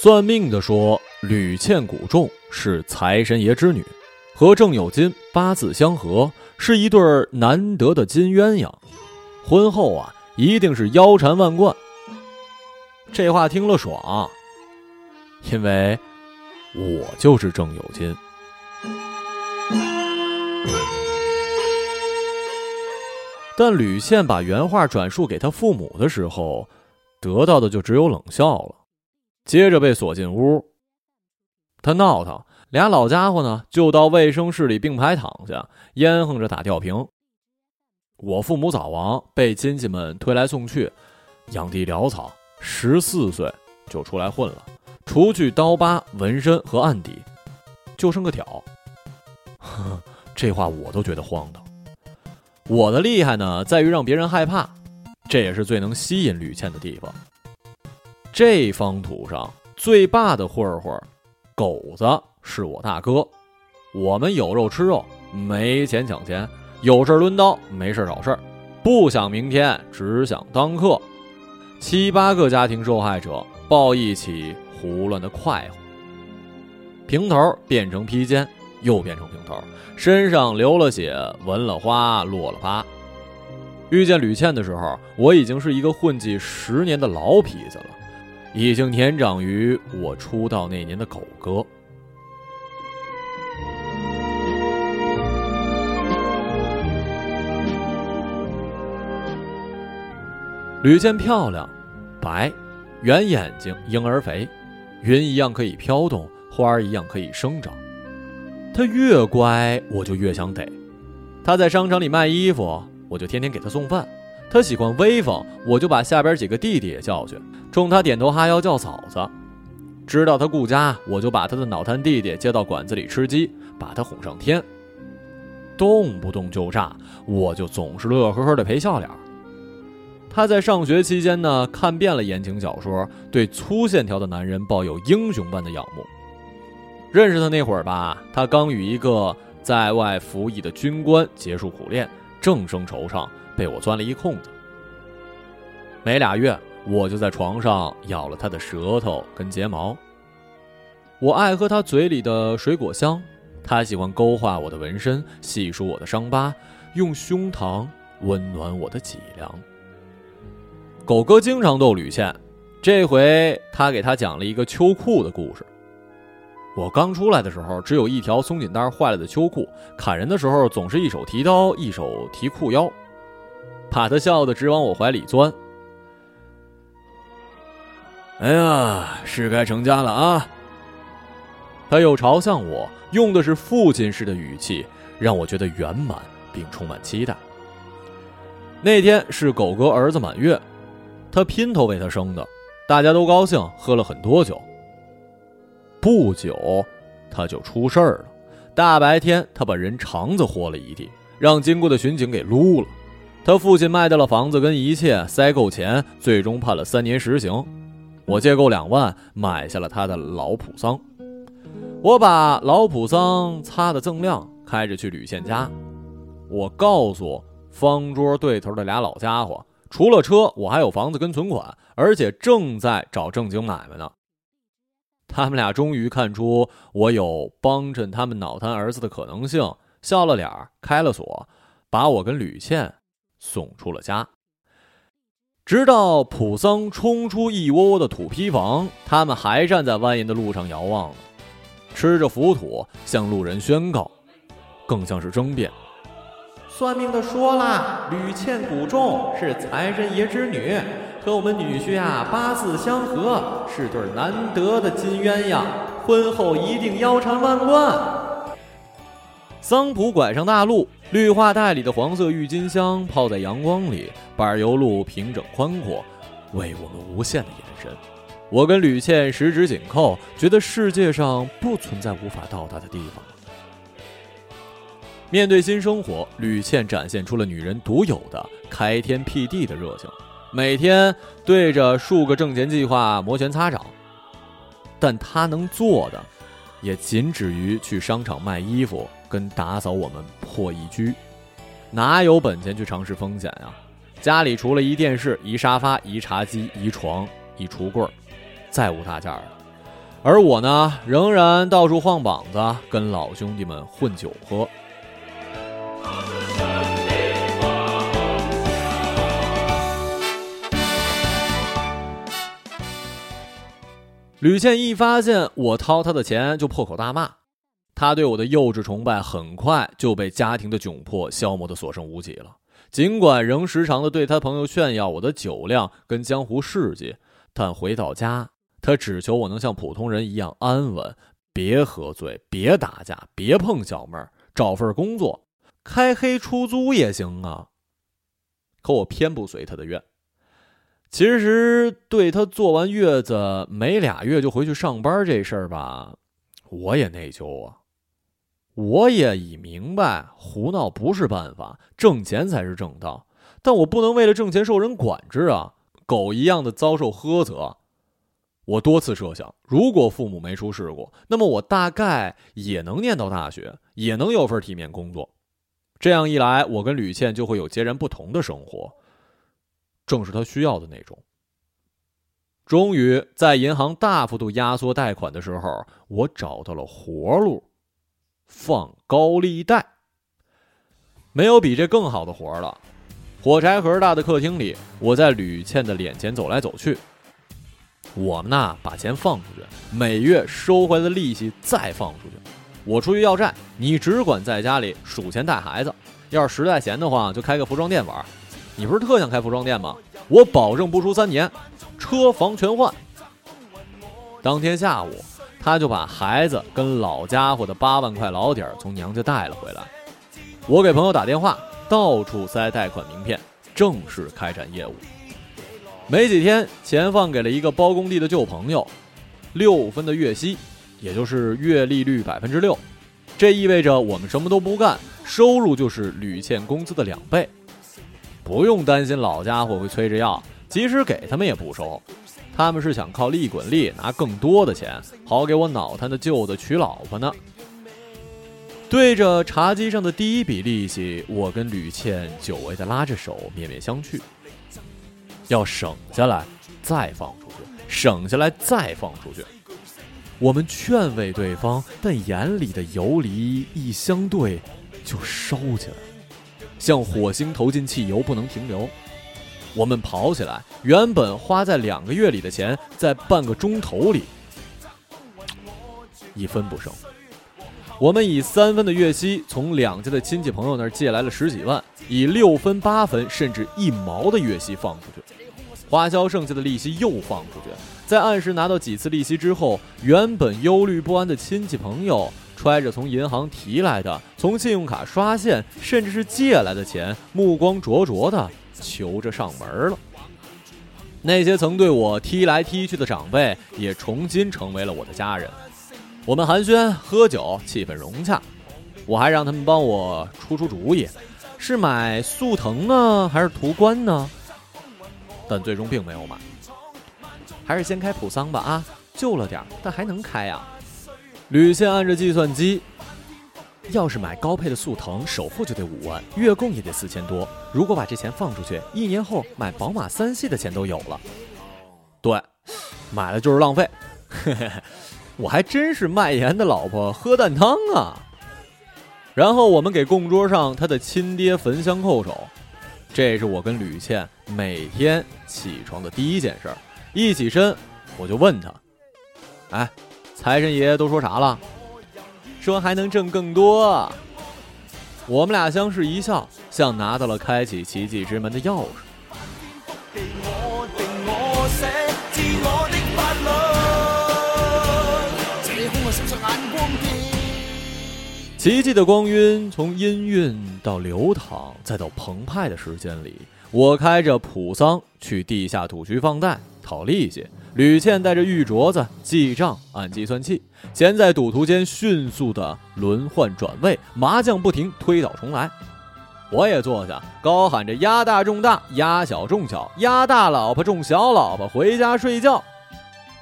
算命的说，吕倩古仲是财神爷之女，和郑有金八字相合，是一对难得的金鸳鸯，婚后啊一定是腰缠万贯。这话听了爽，因为我就是郑有金。但吕倩把原话转述给他父母的时候，得到的就只有冷笑了。接着被锁进屋，他闹腾，俩老家伙呢就到卫生室里并排躺下，烟哼着打吊瓶。我父母早亡，被亲戚们推来送去，养地潦草，十四岁就出来混了，除去刀疤、纹身和案底，就剩个屌。呵，这话我都觉得荒唐。我的厉害呢，在于让别人害怕，这也是最能吸引吕倩的地方。这方土上最霸的混混，狗子是我大哥。我们有肉吃肉，没钱抢钱，有事抡刀，没事找事不想明天，只想当客。七八个家庭受害者抱一起胡乱的快活，平头变成披肩。又变成平头，身上流了血，纹了花，落了疤。遇见吕倩的时候，我已经是一个混迹十年的老痞子了，已经年长于我出道那年的狗哥。吕倩漂亮，白，圆眼睛，婴儿肥，云一样可以飘动，花儿一样可以生长。他越乖，我就越想逮。他在商场里卖衣服，我就天天给他送饭。他喜欢威风，我就把下边几个弟弟也叫去，冲他点头哈腰叫嫂子。知道他顾家，我就把他的脑瘫弟弟接到馆子里吃鸡，把他哄上天。动不动就炸，我就总是乐呵呵的陪笑脸。他在上学期间呢，看遍了言情小说，对粗线条的男人抱有英雄般的仰慕。认识他那会儿吧，他刚与一个在外服役的军官结束苦恋，正生惆怅，被我钻了一空子。没俩月，我就在床上咬了他的舌头跟睫毛。我爱喝他嘴里的水果香，他喜欢勾画我的纹身，细数我的伤疤，用胸膛温暖我的脊梁。狗哥经常逗吕倩，这回他给他讲了一个秋裤的故事。我刚出来的时候，只有一条松紧带坏了的秋裤，砍人的时候总是一手提刀，一手提裤腰，把他笑得直往我怀里钻。哎呀，是该成家了啊！他又朝向我，用的是父亲式的语气，让我觉得圆满并充满期待。那天是狗哥儿子满月，他姘头为他生的，大家都高兴，喝了很多酒。不久，他就出事儿了。大白天，他把人肠子豁了一地，让经过的巡警给撸了。他父亲卖掉了房子跟一切，塞够钱，最终判了三年实刑。我借够两万，买下了他的老普桑。我把老普桑擦得锃亮，开着去吕倩家。我告诉方桌对头的俩老家伙，除了车，我还有房子跟存款，而且正在找正经买卖呢。他们俩终于看出我有帮衬他们脑瘫儿子的可能性，笑了脸开了锁，把我跟吕倩送出了家。直到普桑冲出一窝窝的土坯房，他们还站在蜿蜒的路上遥望，吃着浮土，向路人宣告，更像是争辩。算命的说了，吕倩古仲是财神爷之女。和我们女婿啊八字相合，是对难得的金鸳鸯，婚后一定腰缠万贯。桑普拐上大路，绿化带里的黄色郁金香泡在阳光里，柏油路平整宽阔，为我们无限的延伸。我跟吕倩十指紧扣，觉得世界上不存在无法到达的地方。面对新生活，吕倩展现出了女人独有的开天辟地的热情。每天对着数个挣钱计划摩拳擦掌，但她能做的，也仅止于去商场卖衣服跟打扫我们破衣居，哪有本钱去尝试风险呀？家里除了一电视、一沙发、一茶几、一床、一橱柜再无大件了。而我呢，仍然到处晃膀子，跟老兄弟们混酒喝。吕倩一发现我掏他的钱，就破口大骂。他对我的幼稚崇拜，很快就被家庭的窘迫消磨的所剩无几了。尽管仍时常的对他朋友炫耀我的酒量跟江湖事迹，但回到家，他只求我能像普通人一样安稳，别喝醉，别打架，别碰小妹儿，找份工作，开黑出租也行啊。可我偏不随他的愿。其实对他做完月子没俩月就回去上班这事儿吧，我也内疚啊。我也已明白，胡闹不是办法，挣钱才是正道。但我不能为了挣钱受人管制啊，狗一样的遭受呵责。我多次设想，如果父母没出事故，那么我大概也能念到大学，也能有份体面工作。这样一来，我跟吕倩就会有截然不同的生活。正是他需要的那种。终于在银行大幅度压缩贷款的时候，我找到了活路，放高利贷。没有比这更好的活了。火柴盒大的客厅里，我在吕倩的脸前走来走去。我们呐，把钱放出去，每月收回的利息再放出去。我出去要债，你只管在家里数钱带孩子。要是实在闲得慌，就开个服装店玩。你不是特想开服装店吗？我保证不出三年，车房全换。当天下午，他就把孩子跟老家伙的八万块老底儿从娘家带了回来。我给朋友打电话，到处塞贷款名片，正式开展业务。没几天，钱放给了一个包工地的旧朋友，六分的月息，也就是月利率百分之六。这意味着我们什么都不干，收入就是吕倩工资的两倍。不用担心老家伙会催着要，即使给他们也不收。他们是想靠利滚利拿更多的钱，好给我脑瘫的舅子娶老婆呢。对着茶几上的第一笔利息，我跟吕倩久违的拉着手，面面相觑。要省下来，再放出去；省下来，再放出去。我们劝慰对方，但眼里的游离一相对，就烧起来。像火星投进汽油，不能停留。我们跑起来，原本花在两个月里的钱，在半个钟头里一分不剩。我们以三分的月息从两家的亲戚朋友那儿借来了十几万，以六分、八分甚至一毛的月息放出去，花销剩下的利息又放出去。在按时拿到几次利息之后，原本忧虑不安的亲戚朋友。揣着从银行提来的、从信用卡刷现，甚至是借来的钱，目光灼灼的求着上门了。那些曾对我踢来踢去的长辈，也重新成为了我的家人。我们寒暄喝酒，气氛融洽。我还让他们帮我出出主意，是买速腾呢，还是途观呢？但最终并没有买，还是先开普桑吧。啊，旧了点，但还能开呀。吕倩按着计算机，要是买高配的速腾，首付就得五万，月供也得四千多。如果把这钱放出去，一年后买宝马三系的钱都有了。对，买了就是浪费。嘿嘿嘿，我还真是卖盐的老婆喝蛋汤啊。然后我们给供桌上他的亲爹焚香叩首，这是我跟吕倩每天起床的第一件事儿。一起身，我就问他：“哎。”财神爷都说啥了？说还能挣更多。我们俩相视一笑，像拿到了开启奇迹之门的钥匙。奇迹的光晕从氤氲到流淌，再到澎湃的时间里，我开着普桑去地下土局放贷讨利息。吕倩带着玉镯子记账，按计算器，钱在赌徒间迅速的轮换转位，麻将不停，推倒重来。我也坐下，高喊着压大中大，压小中小，压大老婆中小老婆，回家睡觉。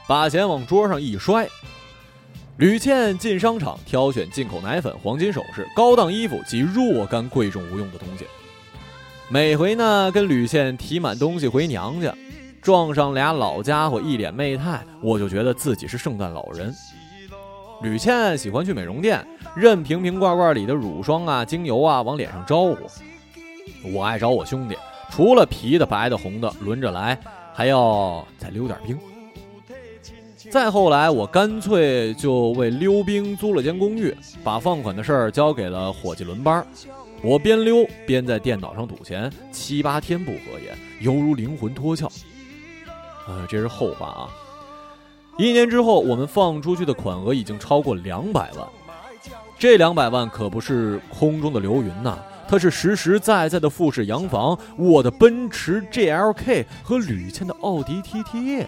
把钱往桌上一摔。吕倩进商场挑选进口奶粉、黄金首饰、高档衣服及若干贵重无用的东西。每回呢，跟吕倩提满东西回娘家。撞上俩老家伙，一脸媚态，我就觉得自己是圣诞老人。吕倩喜欢去美容店，任瓶瓶罐罐里的乳霜啊、精油啊往脸上招呼。我爱找我兄弟，除了皮的、白的、红的轮着来，还要再溜点冰。再后来，我干脆就为溜冰租了间公寓，把放款的事儿交给了伙计轮班。我边溜边在电脑上赌钱，七八天不合眼，犹如灵魂脱壳。呃，这是后话啊。一年之后，我们放出去的款额已经超过两百万。这两百万可不是空中的流云呐，它是实实在在的富士洋房、我的奔驰 GLK 和吕倩的奥迪 TT。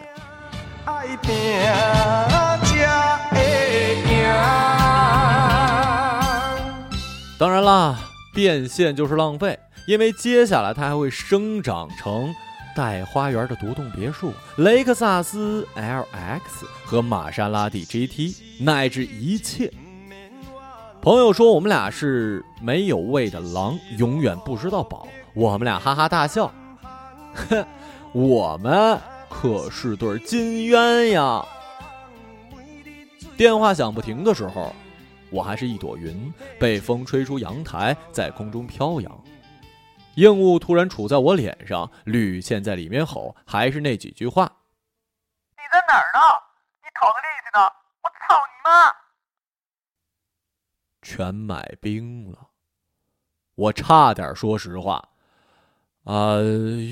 当然啦，变现就是浪费，因为接下来它还会生长成带花园的独栋别墅、雷克萨斯 LX 和玛莎拉蒂 GT，乃至一切。朋友说我们俩是没有胃的狼，永远不知道饱。我们俩哈哈大笑，哼，我们。可是对金鸳鸯。电话响不停的时候，我还是一朵云，被风吹出阳台，在空中飘扬。硬物突然杵在我脸上，吕倩在里面吼，还是那几句话：“你在哪儿呢？你讨个力气呢！我操你妈！”全买冰了，我差点说实话。啊，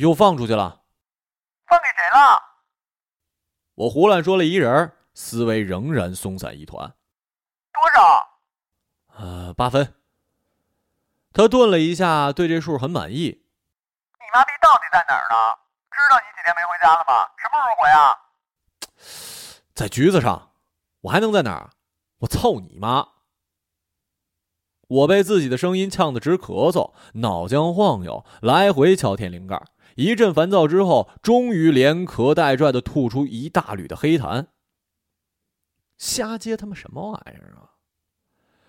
又放出去了。放给谁了？我胡乱说了一人，思维仍然松散一团。多少？呃，八分。他顿了一下，对这数很满意。你妈逼到底在哪儿呢？知道你几天没回家了吗？什么时候回啊？在橘子上。我还能在哪儿？我操你妈！我被自己的声音呛得直咳嗽，脑浆晃悠，来回敲天灵盖。一阵烦躁之后，终于连咳带拽的吐出一大缕的黑痰。瞎接他妈什么玩意儿啊！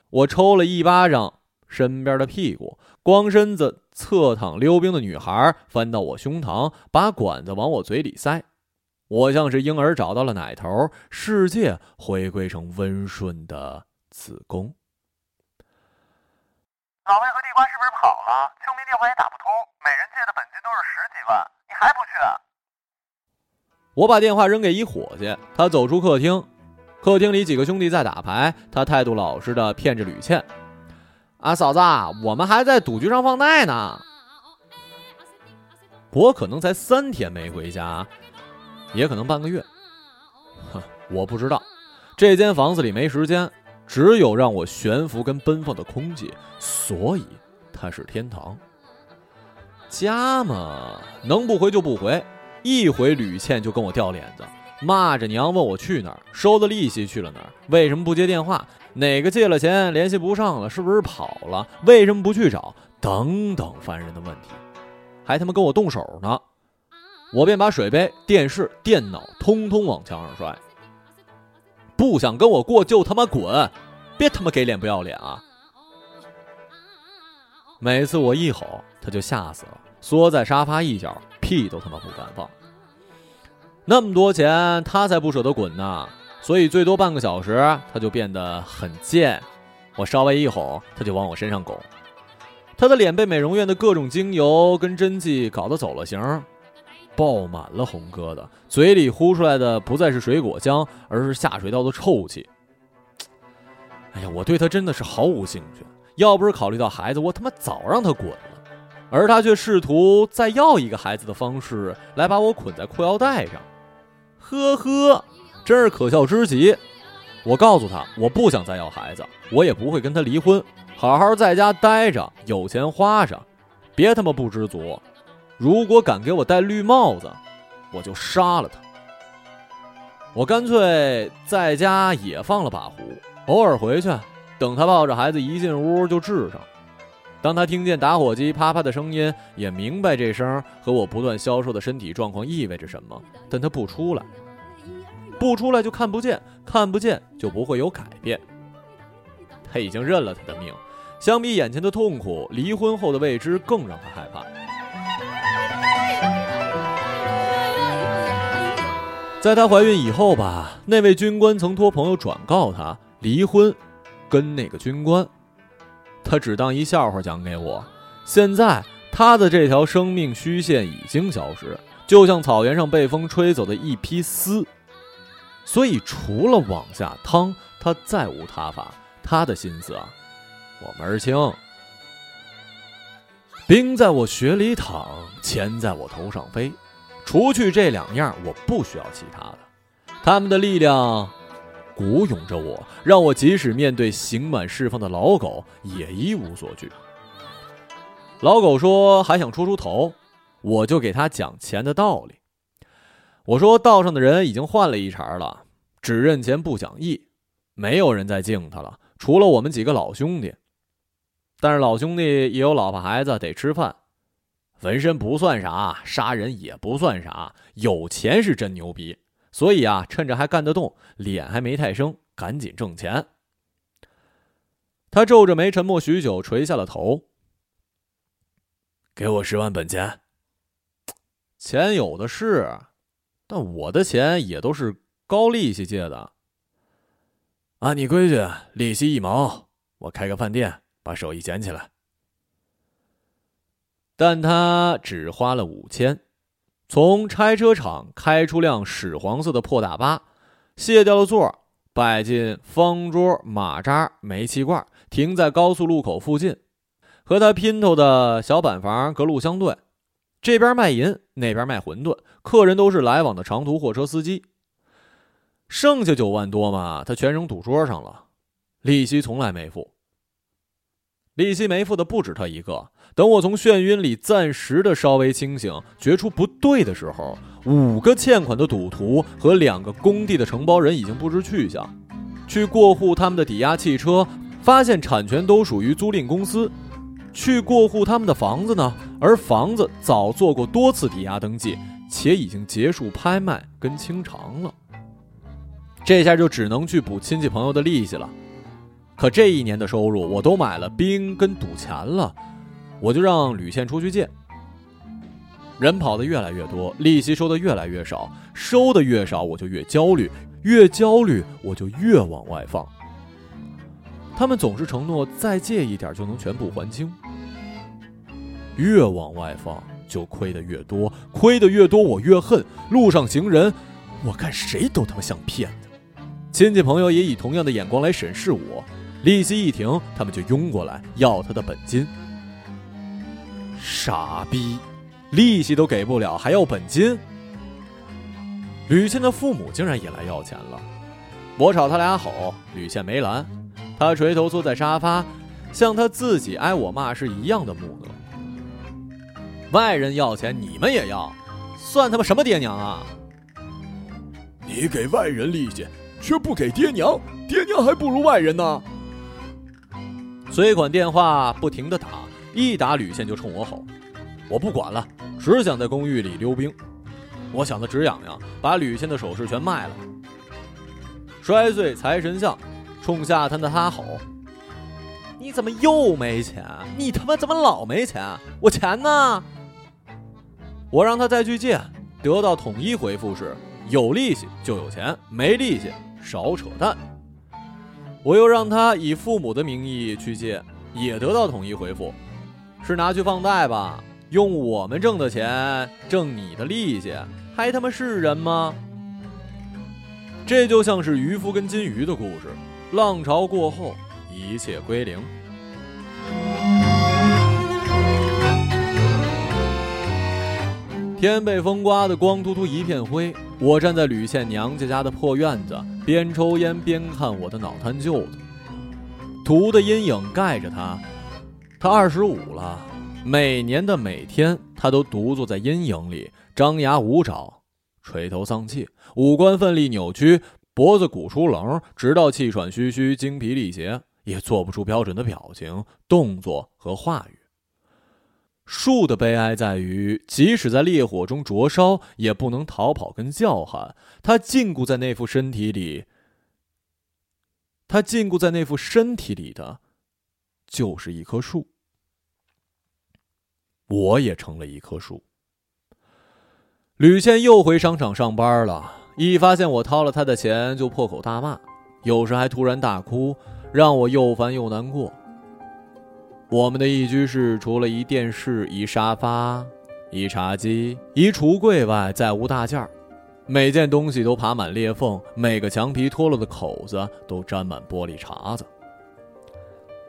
我抽了一巴掌身边的屁股，光身子侧躺溜冰的女孩翻到我胸膛，把管子往我嘴里塞。我像是婴儿找到了奶头，世界回归成温顺的子宫。老魏和地瓜是不是跑了？救命电话也打不通，每人借的本金都是十几万，你还不去？我把电话扔给一伙计，他走出客厅，客厅里几个兄弟在打牌，他态度老实的骗着吕倩：“啊，嫂子，我们还在赌局上放贷呢。”我可能才三天没回家，也可能半个月，哼，我不知道。这间房子里没时间。只有让我悬浮跟奔放的空气，所以它是天堂。家嘛，能不回就不回，一回吕倩就跟我掉脸子，骂着娘问我去哪儿，收的利息去了哪儿，为什么不接电话，哪个借了钱联系不上了，是不是跑了，为什么不去找，等等烦人的问题，还他妈跟我动手呢，我便把水杯、电视、电脑通通往墙上摔。不想跟我过就他妈滚，别他妈给脸不要脸啊！每次我一吼，他就吓死了，缩在沙发一角，屁都他妈不敢放。那么多钱，他才不舍得滚呢，所以最多半个小时，他就变得很贱。我稍微一哄，他就往我身上拱。他的脸被美容院的各种精油跟针剂搞得走了形。爆满了红疙瘩，嘴里呼出来的不再是水果香，而是下水道的臭气。哎呀，我对他真的是毫无兴趣。要不是考虑到孩子，我他妈早让他滚了。而他却试图再要一个孩子的方式来把我捆在裤腰带上。呵呵，真是可笑之极。我告诉他，我不想再要孩子，我也不会跟他离婚，好好在家待着，有钱花着，别他妈不知足。如果敢给我戴绿帽子，我就杀了他。我干脆在家也放了把壶，偶尔回去，等他抱着孩子一进屋就治上。当他听见打火机啪啪的声音，也明白这声和我不断消瘦的身体状况意味着什么。但他不出来，不出来就看不见，看不见就不会有改变。他已经认了他的命，相比眼前的痛苦，离婚后的未知更让他害怕。在她怀孕以后吧，那位军官曾托朋友转告她离婚，跟那个军官。她只当一笑话讲给我。现在她的这条生命虚线已经消失，就像草原上被风吹走的一匹丝。所以除了往下趟，他再无他法。他的心思啊，我门儿清。兵在我血里淌，钱在我头上飞。除去这两样，我不需要其他的。他们的力量鼓涌着我，让我即使面对刑满释放的老狗，也一无所惧。老狗说还想出出头，我就给他讲钱的道理。我说道上的人已经换了一茬了，只认钱不讲义，没有人再敬他了，除了我们几个老兄弟。但是老兄弟也有老婆孩子得吃饭，纹身不算啥，杀人也不算啥，有钱是真牛逼。所以啊，趁着还干得动，脸还没太生，赶紧挣钱。他皱着眉，沉默许久，垂下了头。给我十万本钱。钱有的是，但我的钱也都是高利息借的。按你规矩，利息一毛，我开个饭店。把手艺捡起来，但他只花了五千，从拆车厂开出辆屎黄色的破大巴，卸掉了座，摆进方桌、马扎、煤气罐，停在高速路口附近，和他姘头的小板房隔路相对，这边卖淫，那边卖馄饨，客人都是来往的长途货车司机。剩下九万多嘛，他全扔赌桌上了，利息从来没付。利息没付的不止他一个。等我从眩晕里暂时的稍微清醒，觉出不对的时候，五个欠款的赌徒和两个工地的承包人已经不知去向。去过户他们的抵押汽车，发现产权都属于租赁公司；去过户他们的房子呢，而房子早做过多次抵押登记，且已经结束拍卖跟清偿了。这下就只能去补亲戚朋友的利息了。可这一年的收入我都买了兵跟赌钱了，我就让吕倩出去借。人跑的越来越多，利息收的越来越少，收的越少我就越焦虑，越焦虑我就越往外放。他们总是承诺再借一点就能全部还清，越往外放就亏的越多，亏的越多我越恨。路上行人，我看谁都他妈像骗子。亲戚朋友也以同样的眼光来审视我。利息一停，他们就拥过来要他的本金。傻逼，利息都给不了，还要本金？吕倩的父母竟然也来要钱了，我朝他俩吼，吕倩没拦，他垂头坐在沙发，像他自己挨我骂是一样的木讷。外人要钱，你们也要，算他妈什么爹娘啊？你给外人利息，却不给爹娘，爹娘还不如外人呢。随款电话不停的打，一打吕倩就冲我吼：“我不管了，只想在公寓里溜冰。”我想的直痒痒，把吕倩的首饰全卖了，摔碎财神像，冲下滩的他吼：“你怎么又没钱？你他妈怎么老没钱？我钱呢？”我让他再去借，得到统一回复是：有利息就有钱，没利息少扯淡。我又让他以父母的名义去借，也得到统一回复，是拿去放贷吧？用我们挣的钱挣你的利息，还他妈是人吗？这就像是渔夫跟金鱼的故事，浪潮过后，一切归零。天被风刮得光秃秃一片灰。我站在吕倩娘家家的破院子，边抽烟边看我的脑瘫舅子。图的阴影盖着他，他二十五了。每年的每天，他都独坐在阴影里，张牙舞爪，垂头丧气，五官奋力扭曲，脖子鼓出棱，直到气喘吁吁、精疲力竭，也做不出标准的表情、动作和话语。树的悲哀在于，即使在烈火中灼烧，也不能逃跑跟叫喊。它禁锢在那副身体里，它禁锢在那副身体里的，就是一棵树。我也成了一棵树。吕倩又回商场上班了，一发现我掏了他的钱就破口大骂，有时还突然大哭，让我又烦又难过。我们的一居室除了一电视、一沙发、一茶几、一橱柜外，再无大件儿。每件东西都爬满裂缝，每个墙皮脱落的口子都沾满玻璃碴子。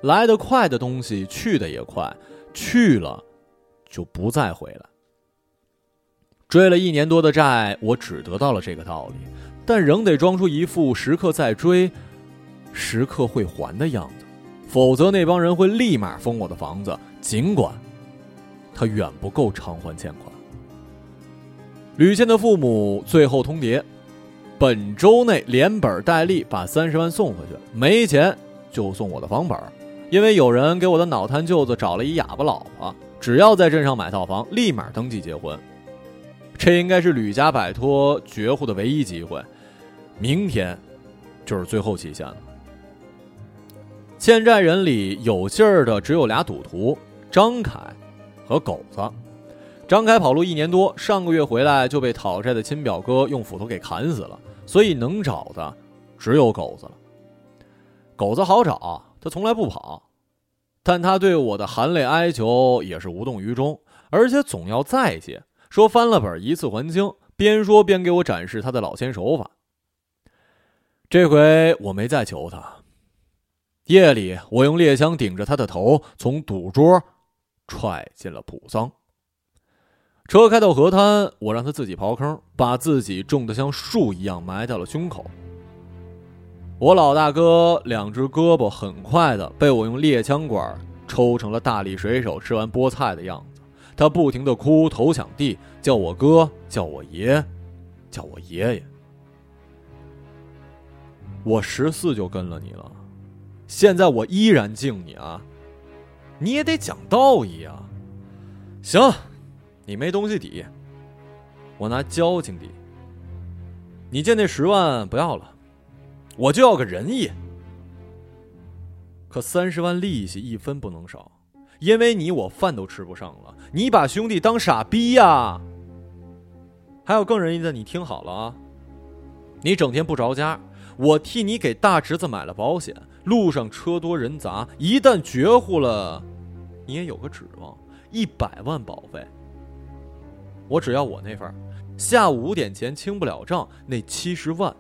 来得快的东西去的也快，去了就不再回来。追了一年多的债，我只得到了这个道理，但仍得装出一副时刻在追、时刻会还的样子，否则那帮人会立马封我的房子，尽管他远不够偿还欠款。吕倩的父母最后通牒，本周内连本带利把三十万送回去，没钱就送我的房本。因为有人给我的脑瘫舅子找了一哑巴老婆，只要在镇上买套房，立马登记结婚。这应该是吕家摆脱绝户的唯一机会。明天就是最后期限了。欠债人里有劲儿的只有俩赌徒张凯和狗子。张凯跑路一年多，上个月回来就被讨债的亲表哥用斧头给砍死了，所以能找的只有狗子了。狗子好找，他从来不跑，但他对我的含泪哀求也是无动于衷，而且总要再借，说翻了本一次还清，边说边给我展示他的老千手法。这回我没再求他，夜里我用猎枪顶着他的头，从赌桌踹进了普桑。车开到河滩，我让他自己刨坑，把自己种的像树一样埋到了胸口。我老大哥两只胳膊很快的被我用猎枪管抽成了大力水手吃完菠菜的样子，他不停的哭，头抢地，叫我哥，叫我爷，叫我爷爷。我十四就跟了你了，现在我依然敬你啊，你也得讲道义啊。行。你没东西抵，我拿交情抵。你借那十万不要了，我就要个仁义。可三十万利息一分不能少，因为你我饭都吃不上了。你把兄弟当傻逼呀？还有更仁义的，你听好了啊！你整天不着家，我替你给大侄子买了保险，路上车多人杂，一旦绝户了，你也有个指望，一百万保费。我只要我那份下午五点前清不了账，那七十万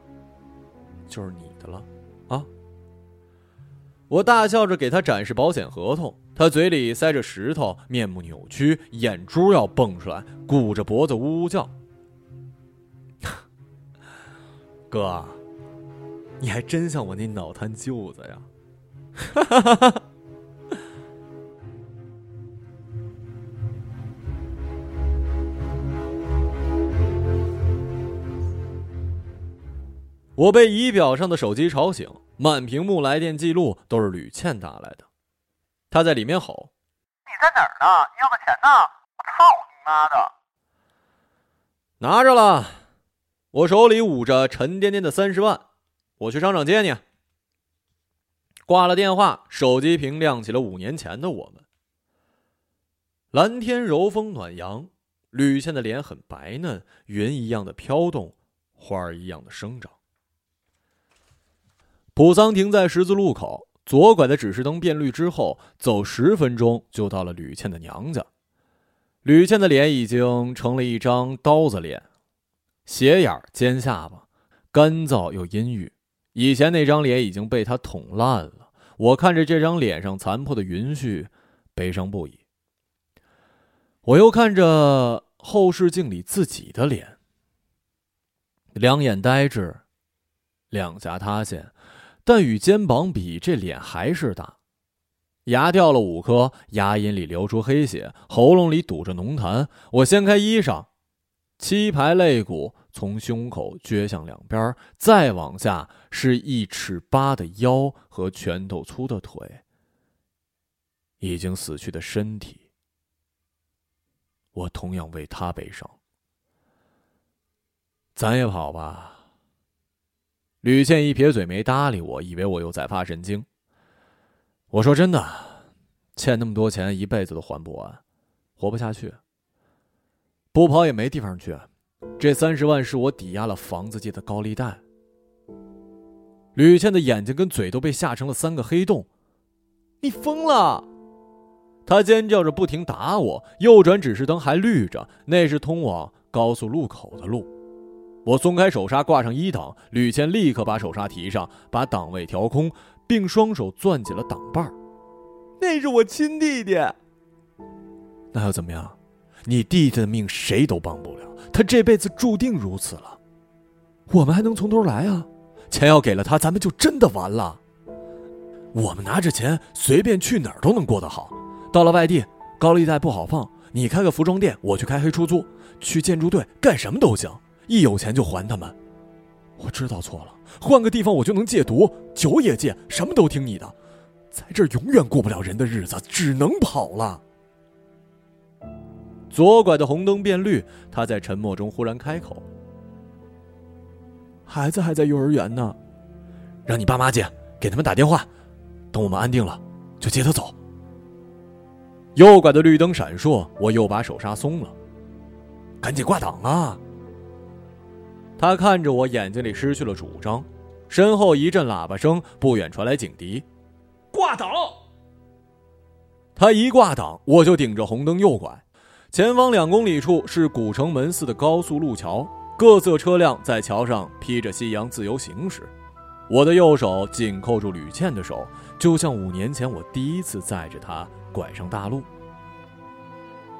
就是你的了，啊！我大笑着给他展示保险合同，他嘴里塞着石头，面目扭曲，眼珠要蹦出来，鼓着脖子呜呜叫。哥，你还真像我那脑瘫舅子呀！哈哈哈哈。我被仪表上的手机吵醒，满屏幕来电记录都是吕倩打来的。她在里面吼：“你在哪儿呢？要的钱呢？我操你妈的！”拿着了，我手里捂着沉甸甸的三十万，我去商场接你。挂了电话，手机屏亮起了五年前的我们。蓝天柔风暖阳，吕倩的脸很白嫩，云一样的飘动，花儿一样的生长。普桑停在十字路口，左拐的指示灯变绿之后，走十分钟就到了吕倩的娘家。吕倩的脸已经成了一张刀子脸，斜眼、尖下巴，干燥又阴郁。以前那张脸已经被他捅烂了。我看着这张脸上残破的云絮，悲伤不已。我又看着后视镜里自己的脸，两眼呆滞，两颊塌陷。但与肩膀比，这脸还是大，牙掉了五颗，牙龈里流出黑血，喉咙里堵着浓痰。我掀开衣裳，七排肋骨从胸口撅向两边，再往下是一尺八的腰和拳头粗的腿，已经死去的身体。我同样为他悲伤。咱也跑吧。吕倩一撇嘴，没搭理我，以为我又在发神经。我说：“真的，欠那么多钱，一辈子都还不完，活不下去。不跑也没地方去，这三十万是我抵押了房子借的高利贷。吕倩的眼睛跟嘴都被吓成了三个黑洞，你疯了！她尖叫着不停打我。右转指示灯还绿着，那是通往高速路口的路。我松开手刹，挂上一档，吕倩立刻把手刹提上，把档位调空，并双手攥紧了档把儿那是我亲弟弟。那又怎么样？你弟弟的命谁都帮不了，他这辈子注定如此了。我们还能从头来啊！钱要给了他，咱们就真的完了。我们拿着钱随便去哪儿都能过得好。到了外地，高利贷不好放，你开个服装店，我去开黑出租，去建筑队干什么都行。一有钱就还他们。我知道错了，换个地方我就能戒毒，酒也戒，什么都听你的。在这儿永远过不了人的日子，只能跑了。左拐的红灯变绿，他在沉默中忽然开口：“孩子还在幼儿园呢，让你爸妈接，给他们打电话，等我们安定了，就接他走。”右拐的绿灯闪烁，我又把手刹松了，赶紧挂档啊！他看着我，眼睛里失去了主张。身后一阵喇叭声，不远传来警笛：“挂档！”他一挂档，我就顶着红灯右拐。前方两公里处是古城门寺的高速路桥，各色车辆在桥上披着夕阳自由行驶。我的右手紧扣住吕倩的手，就像五年前我第一次载着她拐上大路。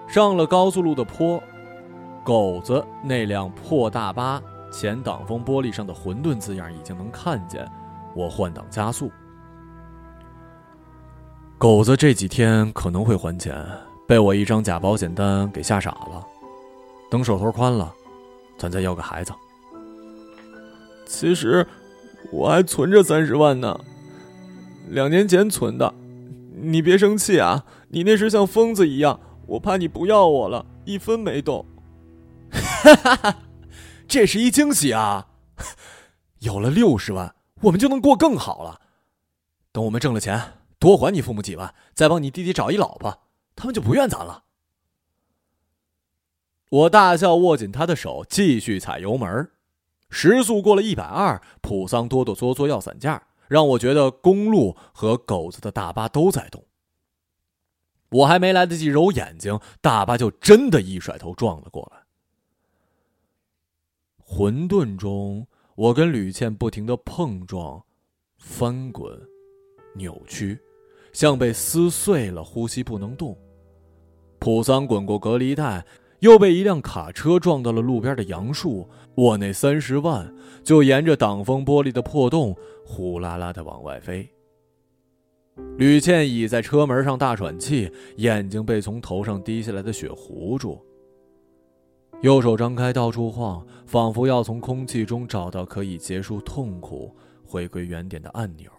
上了高速路的坡，狗子那辆破大巴前挡风玻璃上的“混沌”字样已经能看见。我换挡加速。狗子这几天可能会还钱。被我一张假保险单给吓傻了，等手头宽了，咱再要个孩子。其实我还存着三十万呢，两年前存的。你别生气啊，你那时像疯子一样，我怕你不要我了，一分没动。哈哈哈，这是一惊喜啊！有了六十万，我们就能过更好了。等我们挣了钱，多还你父母几万，再帮你弟弟找一老婆。他们就不怨咱了。我大笑，握紧他的手，继续踩油门。时速过了一百二，普桑哆哆嗦嗦要散架，让我觉得公路和狗子的大巴都在动。我还没来得及揉眼睛，大巴就真的一甩头撞了过来。混沌中，我跟吕倩不停的碰撞、翻滚、扭曲，像被撕碎了，呼吸不能动。普桑滚过隔离带，又被一辆卡车撞到了路边的杨树。我那三十万就沿着挡风玻璃的破洞呼啦啦的往外飞。吕倩倚在车门上大喘气，眼睛被从头上滴下来的血糊住。右手张开到处晃，仿佛要从空气中找到可以结束痛苦、回归原点的按钮。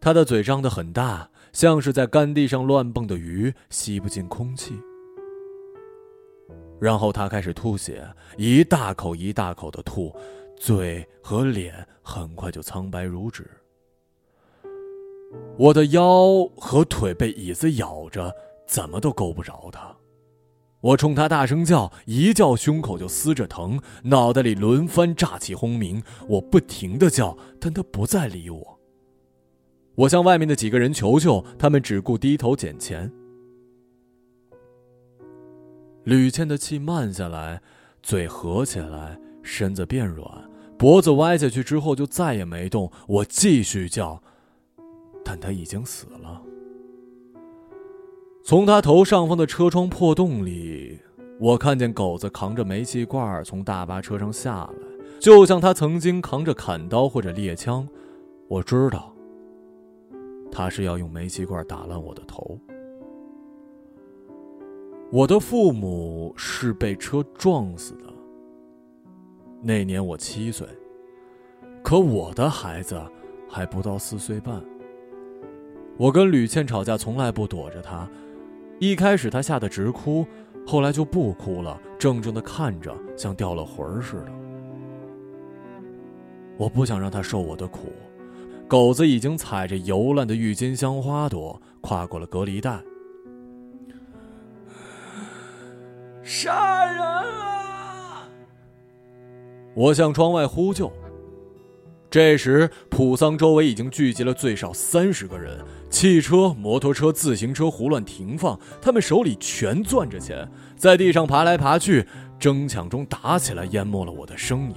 他的嘴张得很大。像是在干地上乱蹦的鱼，吸不进空气。然后他开始吐血，一大口一大口的吐，嘴和脸很快就苍白如纸。我的腰和腿被椅子咬着，怎么都够不着他。我冲他大声叫，一叫胸口就撕着疼，脑袋里轮番炸起轰鸣。我不停的叫，但他不再理我。我向外面的几个人求救，他们只顾低头捡钱。吕倩的气慢下来，嘴合起来，身子变软，脖子歪下去之后就再也没动。我继续叫，但他已经死了。从他头上方的车窗破洞里，我看见狗子扛着煤气罐从大巴车上下来，就像他曾经扛着砍刀或者猎枪。我知道。他是要用煤气罐打烂我的头。我的父母是被车撞死的。那年我七岁，可我的孩子还不到四岁半。我跟吕倩吵架，从来不躲着她。一开始她吓得直哭，后来就不哭了，怔怔的看着，像掉了魂似的。我不想让她受我的苦。狗子已经踩着油烂的郁金香花朵跨过了隔离带。杀人了！我向窗外呼救。这时，普桑周围已经聚集了最少三十个人，汽车、摩托车、自行车胡乱停放，他们手里全攥着钱，在地上爬来爬去，争抢中打起来，淹没了我的声音。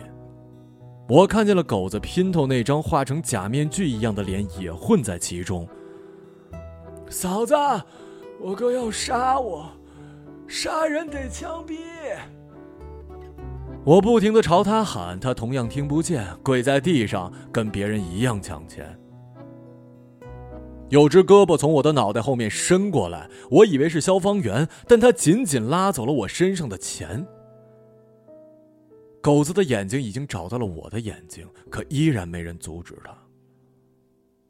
我看见了狗子姘头那张画成假面具一样的脸也混在其中。嫂子，我哥要杀我，杀人得枪毙。我不停的朝他喊，他同样听不见，跪在地上跟别人一样抢钱。有只胳膊从我的脑袋后面伸过来，我以为是消防员，但他紧紧拉走了我身上的钱。狗子的眼睛已经找到了我的眼睛，可依然没人阻止他。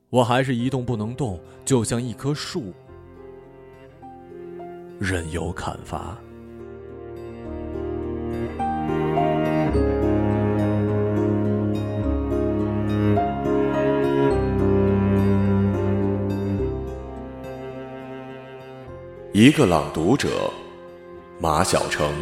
我还是一动不能动，就像一棵树，任由砍伐。一个朗读者，马晓成。